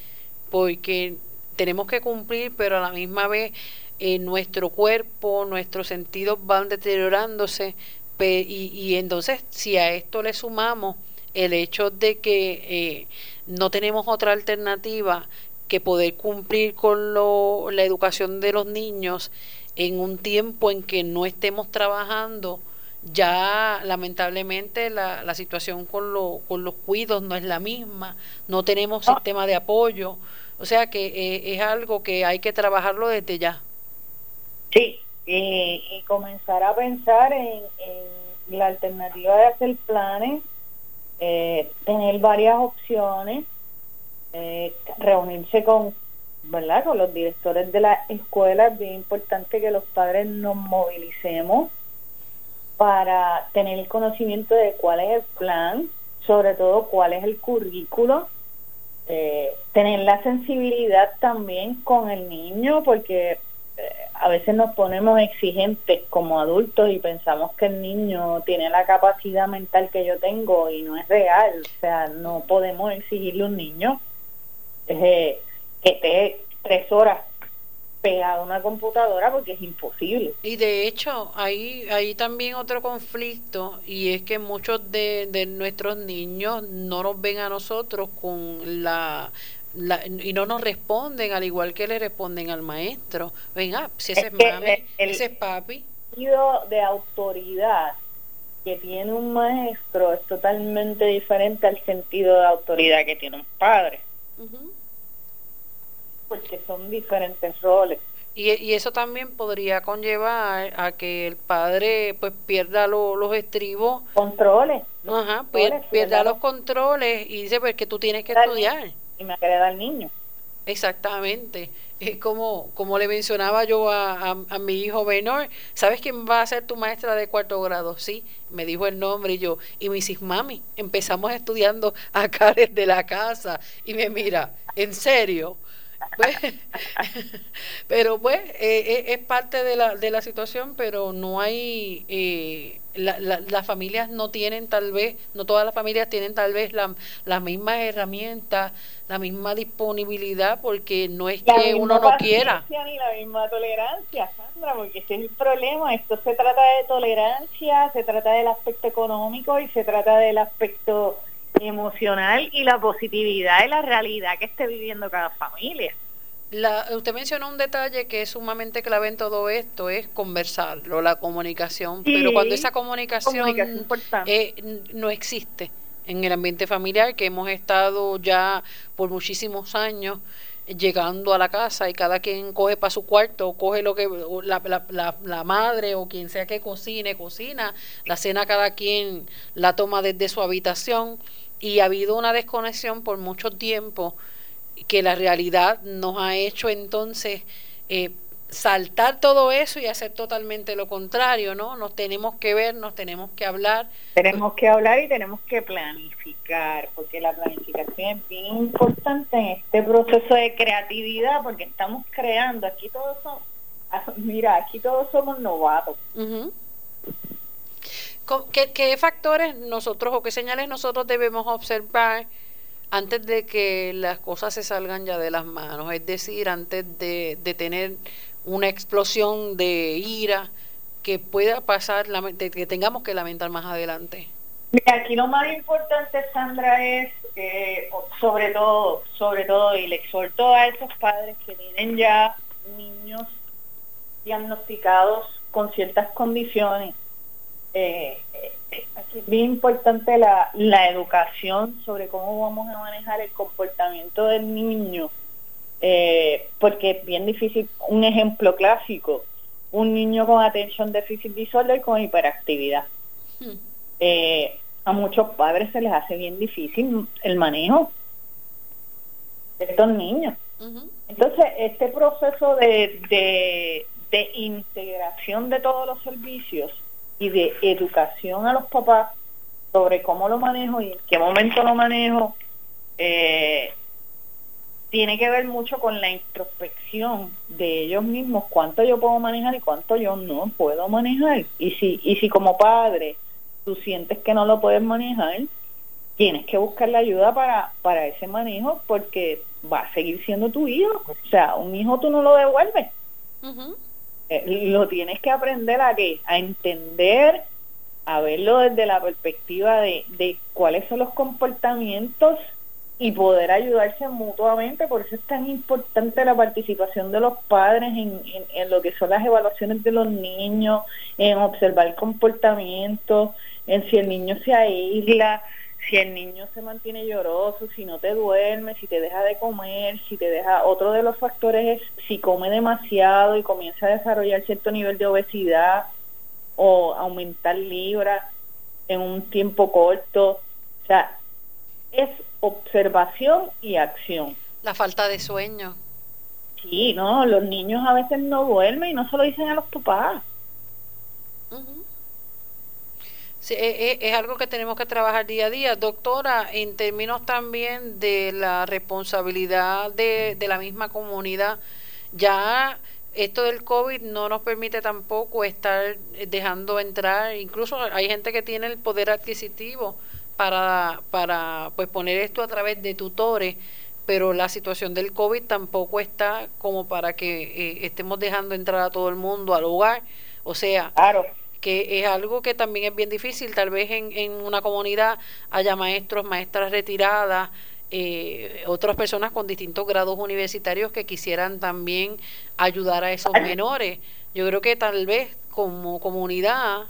porque tenemos que cumplir, pero a la misma vez eh, nuestro cuerpo, nuestros sentidos van deteriorándose, y, y, entonces si a esto le sumamos el hecho de que eh, no tenemos otra alternativa que poder cumplir con lo, la educación de los niños en un tiempo en que no estemos trabajando, ya lamentablemente la, la situación con, lo, con los cuidos no es la misma, no tenemos ah. sistema de apoyo, o sea que eh, es algo que hay que trabajarlo desde ya. Sí, y comenzar a pensar en, la alternativa de hacer planes, eh, tener varias opciones, eh, reunirse con ¿verdad? con los directores de la escuela, es bien importante que los padres nos movilicemos para tener el conocimiento de cuál es el plan, sobre todo cuál es el currículo, eh, tener la sensibilidad también con el niño, porque eh, a veces nos ponemos exigentes como adultos y pensamos que el niño tiene la capacidad mental que yo tengo y no es real, o sea, no podemos exigirle un niño eh, que esté tres horas pegado a una computadora porque es imposible. Y de hecho, hay, hay también otro conflicto y es que muchos de, de nuestros niños no nos ven a nosotros con la, y no nos responden al igual que le responden al maestro. Venga, si ese es, mami, ese es papi. El de autoridad que tiene un maestro es totalmente diferente al sentido de autoridad que tiene un padre porque son diferentes roles. Y, y, eso también podría conllevar a que el padre pues pierda los estribos. Controles. Ajá, pierda los controles y dice pues que tú tienes que estudiar. Y me queda el niño. Exactamente. Es como, como le mencionaba yo a, a, mi hijo menor, ¿sabes quién va a ser tu maestra de cuarto grado? Sí, me dijo el nombre y yo, y me dice, mami, empezamos estudiando acá desde la casa. Y me mira, ¿en serio? Pues, pero pues eh, eh, es parte de la, de la situación, pero no hay, eh, la, las familias no tienen tal vez, no todas las familias tienen tal vez la, las mismas herramientas, la misma disponibilidad, porque no es que uno no quiera. Ni la misma tolerancia, Sandra, porque ese es el problema. Esto se trata de tolerancia, se trata del aspecto económico y se trata del aspecto emocional y la positividad y la realidad que esté viviendo cada familia. La, usted mencionó un detalle que es sumamente clave en todo esto, es conversarlo, la comunicación, pero cuando esa comunicación, eh, no existe en el ambiente familiar, que hemos estado ya por muchísimos años llegando a la casa y cada quien coge para su cuarto, o coge lo que la, la, la, madre o quien sea que cocine, cocina, la cena cada quien la toma desde su habitación y ha habido una desconexión por mucho tiempo que la realidad nos ha hecho entonces eh, saltar todo eso y hacer totalmente lo contrario, ¿no? Nos tenemos que ver, nos tenemos que hablar. Tenemos que hablar y tenemos que planificar, porque la planificación es bien importante en este proceso de creatividad, porque estamos creando, aquí todos somos, mira, aquí todos somos novatos. ¿Qué, ¿Qué factores nosotros o qué señales nosotros debemos observar? antes de que las cosas se salgan ya de las manos, es decir, antes de, tener una explosión de ira que pueda pasar, que tengamos que lamentar más adelante. Mira, aquí lo más importante, Sandra, es eh, sobre todo, sobre todo, y le exhorto a esos padres que tienen ya niños diagnosticados con ciertas condiciones, eh, aquí es bien importante la, la educación sobre cómo vamos a manejar el comportamiento del niño, eh, porque es bien difícil, un ejemplo clásico, un niño con atención déficit y con hiperactividad. Hmm. Eh, a muchos padres se les hace bien difícil el manejo de estos niños. Entonces, este proceso de, de, de integración de todos los servicios y de educación a los papás sobre cómo lo manejo y en qué momento lo manejo, eh, tiene que ver mucho con la introspección de ellos mismos, cuánto yo puedo manejar y cuánto yo no puedo manejar. Y si, y si como padre tú sientes que no lo puedes manejar, tienes que buscar la ayuda para, para ese manejo porque va a seguir siendo tu hijo. O sea, un hijo tú no lo devuelves. Eh, lo tienes que aprender a que a entender, a verlo desde la perspectiva de, cuáles son los comportamientos y poder ayudarse mutuamente. Por eso es tan importante la participación de los padres en, en, lo que son las evaluaciones de los niños, en observar comportamientos, en si el niño se aísla, si el niño se mantiene lloroso, si no te duerme, si te deja de comer, si te deja... Otro de los factores es si come demasiado y comienza a desarrollar cierto nivel de obesidad o aumentar libras en un tiempo corto. O sea, es observación y acción. La falta de sueño. Sí, no, los niños a veces no duermen y no se lo dicen a los papás. E, es, algo que tenemos que trabajar día a día. Doctora, en términos también de la responsabilidad de, de la misma comunidad, ya esto del COVID no nos permite tampoco estar dejando entrar, incluso hay gente que tiene el poder adquisitivo para, para pues poner esto a través de tutores, pero la situación del COVID tampoco está como para que eh, estemos dejando entrar a todo el mundo al hogar. O sea, claro que es algo que también es bien difícil. Tal vez en, en una comunidad haya maestros, maestras retiradas, eh, otras personas con distintos grados universitarios que quisieran también ayudar a esos menores. Yo creo que tal vez como comunidad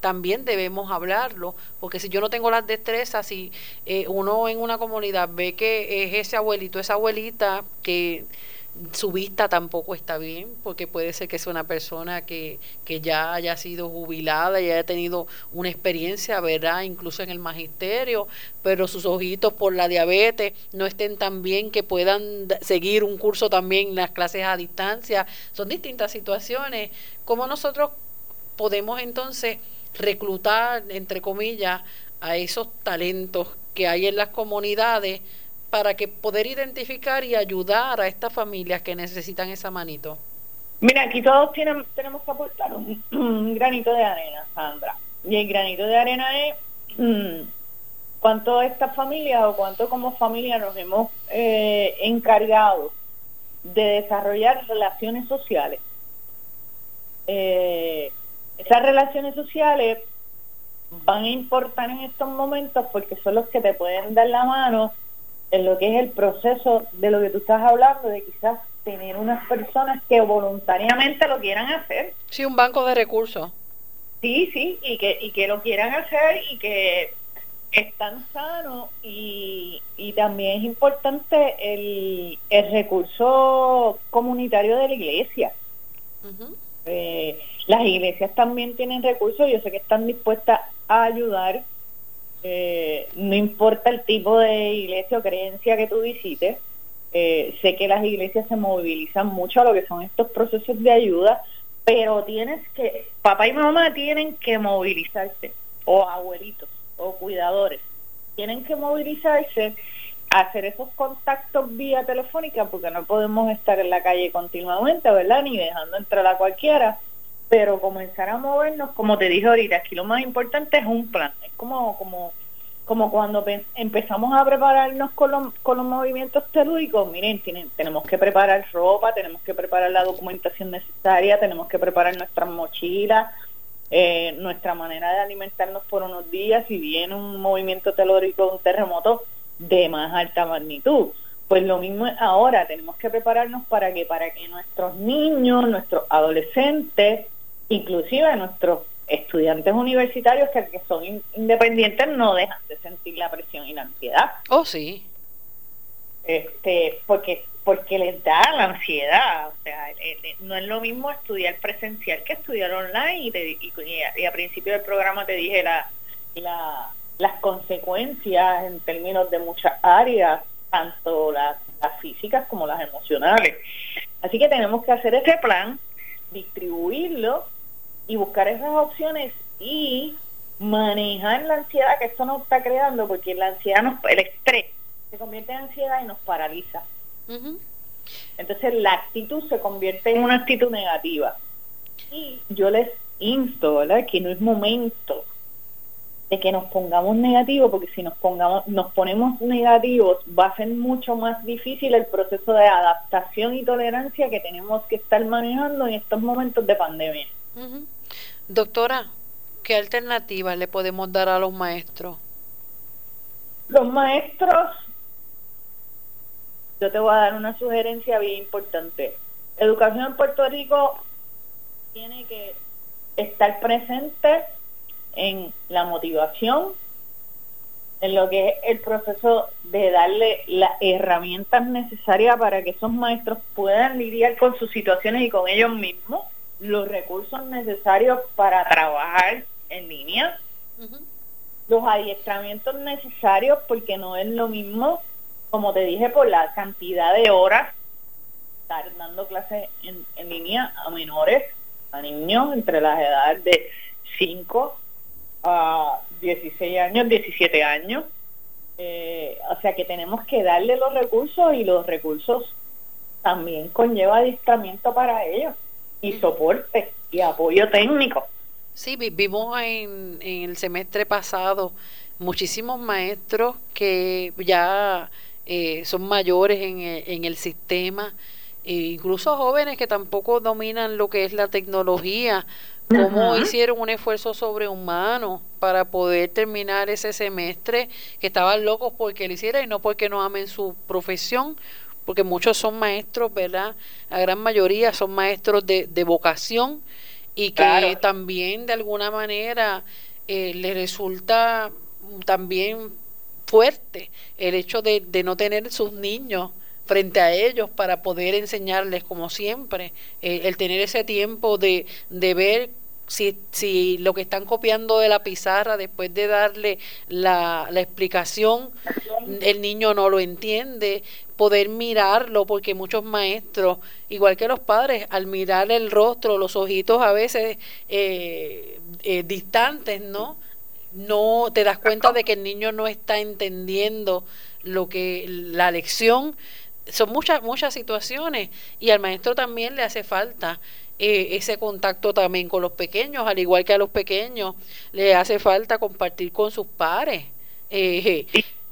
también debemos hablarlo, porque si yo no tengo las destrezas, si eh, uno en una comunidad ve que es ese abuelito, esa abuelita que su vista tampoco está bien, porque puede ser que sea una persona que, que ya haya sido jubilada y haya tenido una experiencia, ¿verdad? Incluso en el magisterio, pero sus ojitos por la diabetes no estén tan bien que puedan seguir un curso también las clases a distancia. Son distintas situaciones. ¿Cómo nosotros podemos entonces reclutar, entre comillas, a esos talentos que hay en las comunidades? Para que poder identificar y ayudar a estas familias que necesitan esa manito? Mira, aquí todos tienen, tenemos que aportar un, granito de arena, Sandra. Y el granito de arena es mm, cuánto estas familias o cuánto como familia nos hemos eh, encargado de desarrollar relaciones sociales. Eh, esas relaciones sociales van a importar en estos momentos porque son los que te pueden dar la mano en lo que es el proceso de lo que tú estás hablando, de quizás tener unas personas que voluntariamente lo quieran hacer. Sí, un banco de recursos. Sí, sí, y que, y que lo quieran hacer y que están sanos y, y también es importante el, el recurso comunitario de la iglesia. Eh, las iglesias también tienen recursos, yo sé que están dispuestas a ayudar, eh, no importa el tipo de iglesia o creencia que tú visites, eh, sé que las iglesias se movilizan mucho a lo que son estos procesos de ayuda, pero tienes que, papá y mamá tienen que movilizarse, o abuelitos, o cuidadores, tienen que movilizarse hacer esos contactos vía telefónica porque no podemos estar en la calle continuamente, ¿verdad? Ni dejando entrar a cualquiera, pero comenzar a movernos, como te dije ahorita, aquí lo más importante es un plan, es como como como cuando empezamos a prepararnos con, los, con los movimientos telúricos, miren, tienen, tenemos que preparar ropa, tenemos que preparar la documentación necesaria, tenemos que preparar nuestras mochilas, eh, nuestra manera de alimentarnos por unos días, si viene un movimiento telúrico, un terremoto, de más alta magnitud. Pues lo mismo ahora, tenemos que prepararnos para que, para que nuestros niños, nuestros adolescentes, inclusive nuestros estudiantes universitarios que, que son independientes no dejan de sentir la presión y la ansiedad. Oh, sí. Este, porque porque les da la ansiedad, o sea, no es lo mismo estudiar presencial que estudiar online y, te, y, y a, principio del programa te dije la, la las consecuencias en términos de muchas áreas, tanto las, físicas como las emocionales. Así que tenemos que hacer ese plan, distribuirlo y buscar esas opciones y manejar la ansiedad que esto nos está creando, porque la ansiedad, nos, el estrés, se convierte en ansiedad y nos paraliza. Entonces la actitud se convierte en una actitud negativa. Y yo les insto, ¿verdad? Que no es momento de que nos pongamos negativos, porque si nos pongamos, nos ponemos negativos, va a ser mucho más difícil el proceso de adaptación y tolerancia que tenemos que estar manejando en estos momentos de pandemia. Doctora, ¿qué alternativas le podemos dar a los maestros? Los maestros, yo te voy a dar una sugerencia bien importante. Educación en Puerto Rico tiene que estar presente en la motivación, en lo que es el proceso de darle las herramientas necesarias para que esos maestros puedan lidiar con sus situaciones y con ellos mismos, los recursos necesarios para trabajar en línea, los adiestramientos necesarios, porque no es lo mismo, como te dije, por la cantidad de horas, estar dando clases en, en línea a menores, a niños entre las edades de 5 a 16 años, 17 años. Eh, o sea que tenemos que darle los recursos y los recursos también conlleva adiestramiento para ellos y soporte y apoyo técnico. Sí, vimos en, en el semestre pasado muchísimos maestros que ya eh, son mayores en, en el sistema, e incluso jóvenes que tampoco dominan lo que es la tecnología cómo hicieron un esfuerzo sobrehumano para poder terminar ese semestre, que estaban locos porque lo hiciera y no porque no amen su profesión, porque muchos son maestros, ¿verdad? La gran mayoría son maestros de, de vocación y que también de alguna manera eh, les resulta también fuerte el hecho de, de no tener sus niños frente a ellos para poder enseñarles como siempre, eh, el tener ese tiempo de, de ver si, si lo que están copiando de la pizarra después de darle la, la explicación, el niño no lo entiende, poder mirarlo, porque muchos maestros, igual que los padres, al mirar el rostro, los ojitos a veces eh, eh, distantes, ¿no? No te das cuenta de que el niño no está entendiendo lo que la lección son muchas, muchas situaciones y al maestro también le hace falta eh, ese contacto también con los pequeños, al igual que a los pequeños le hace falta compartir con sus pares. Eh,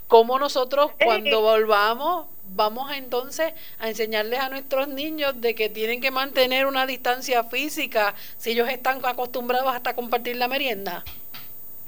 como nosotros cuando volvamos vamos entonces a enseñarles a nuestros niños de que tienen que mantener una distancia física si ellos están acostumbrados hasta compartir la merienda?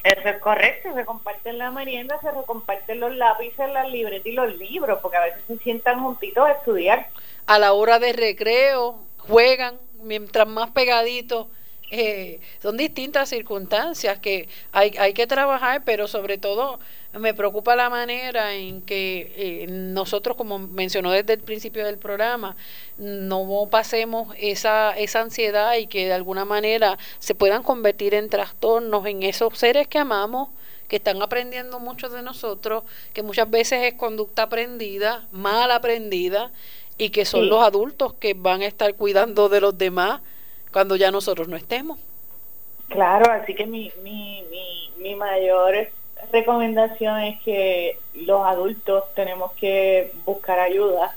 Eso es correcto, se comparten la merienda, se comparten los lápices, las libretas y los libros, porque a veces se sientan juntitos a estudiar. A la hora de recreo, juegan, mientras más pegaditos eh, son distintas circunstancias que hay, hay que trabajar, pero sobre todo me preocupa la manera en que eh, nosotros, como mencionó desde el principio del programa, no pasemos esa, esa ansiedad y que de alguna manera se puedan convertir en trastornos en esos seres que amamos que están aprendiendo mucho de nosotros, que muchas veces es conducta aprendida, mal aprendida, y que son los adultos que van a estar cuidando de los demás cuando ya nosotros no estemos. Claro, así que mi, mi, mi, mayor recomendación es que los adultos tenemos que buscar ayuda,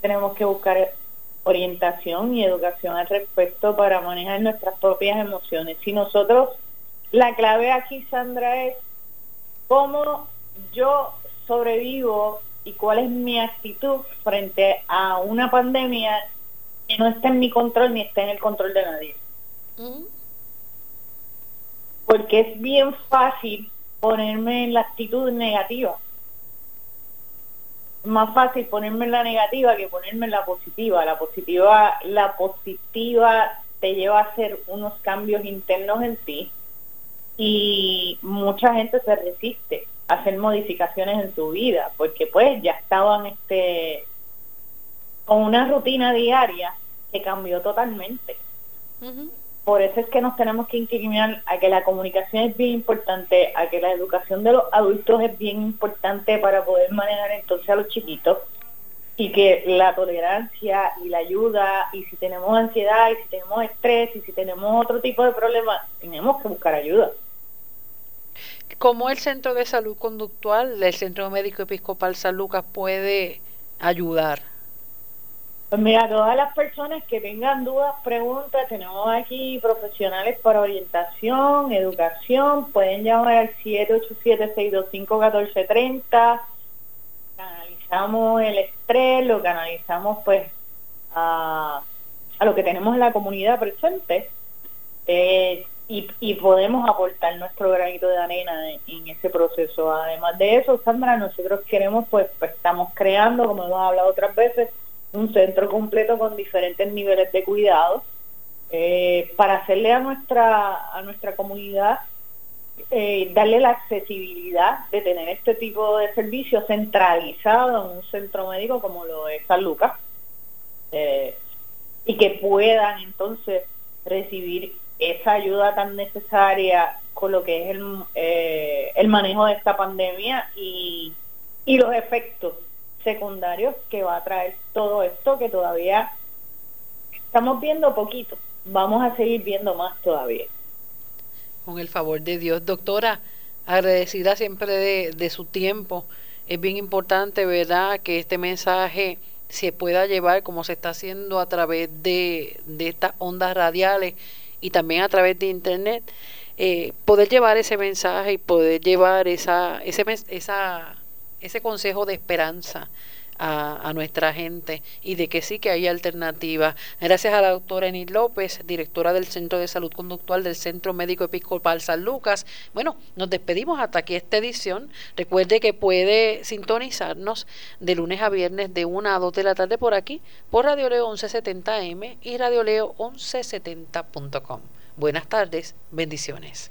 tenemos que buscar orientación y educación al respecto para manejar nuestras propias emociones. Si nosotros, la clave aquí, Sandra, es cómo yo sobrevivo y cuál es mi actitud frente a una pandemia que no está en mi control ni está en el control de nadie. Porque es bien fácil ponerme en la actitud negativa. Es más fácil ponerme en la negativa que ponerme en la positiva. La positiva, la positiva te lleva a hacer unos cambios internos en ti y mucha gente se resiste a hacer modificaciones en su vida porque pues ya estaban este con una rutina diaria que cambió totalmente. Por eso es que nos tenemos que inclinar a que la comunicación es bien importante, a que la educación de los adultos es bien importante para poder manejar entonces a los chiquitos y que la tolerancia y la ayuda y si tenemos ansiedad y si tenemos estrés y si tenemos otro tipo de problemas, tenemos que buscar ayuda. ¿Cómo el Centro de Salud Conductual, el Centro Médico Episcopal San Lucas puede ayudar? Pues mira, todas las personas que tengan dudas, preguntas, tenemos aquí profesionales para orientación, educación, pueden llamar al 787-625-1430, canalizamos el estrés, lo canalizamos pues a, lo que tenemos en la comunidad presente eh, y, podemos aportar nuestro granito de arena en, en, ese proceso. Además de eso, Sandra, nosotros queremos pues, pues estamos creando, como hemos hablado otras veces, un centro completo con diferentes niveles de cuidado eh, para hacerle a nuestra a nuestra comunidad eh, darle la accesibilidad de tener este tipo de servicio centralizado en un centro médico como lo es San Lucas eh, y que puedan entonces recibir esa ayuda tan necesaria con lo que es el, el manejo de esta pandemia y, y los efectos secundarios que va a traer todo esto que todavía estamos viendo poquito. Vamos a seguir viendo más todavía. Con el favor de Dios, doctora, agradecida siempre de, su tiempo. Es bien importante, ¿verdad?, que este mensaje se pueda llevar como se está haciendo a través de, de estas ondas radiales y también a través de internet. Eh, poder llevar ese mensaje y poder llevar esa, ese, esa ese consejo de esperanza a, nuestra gente y de que sí que hay alternativas. Gracias a la doctora Enid López, directora del Centro de Salud Conductual del Centro Médico Episcopal San Lucas. Bueno, nos despedimos hasta aquí esta edición. Recuerde que puede sintonizarnos de lunes a viernes de 1 a 2 de la tarde por aquí, por Radio Leo 1170M y Radio Leo 1170.com. Buenas tardes, bendiciones.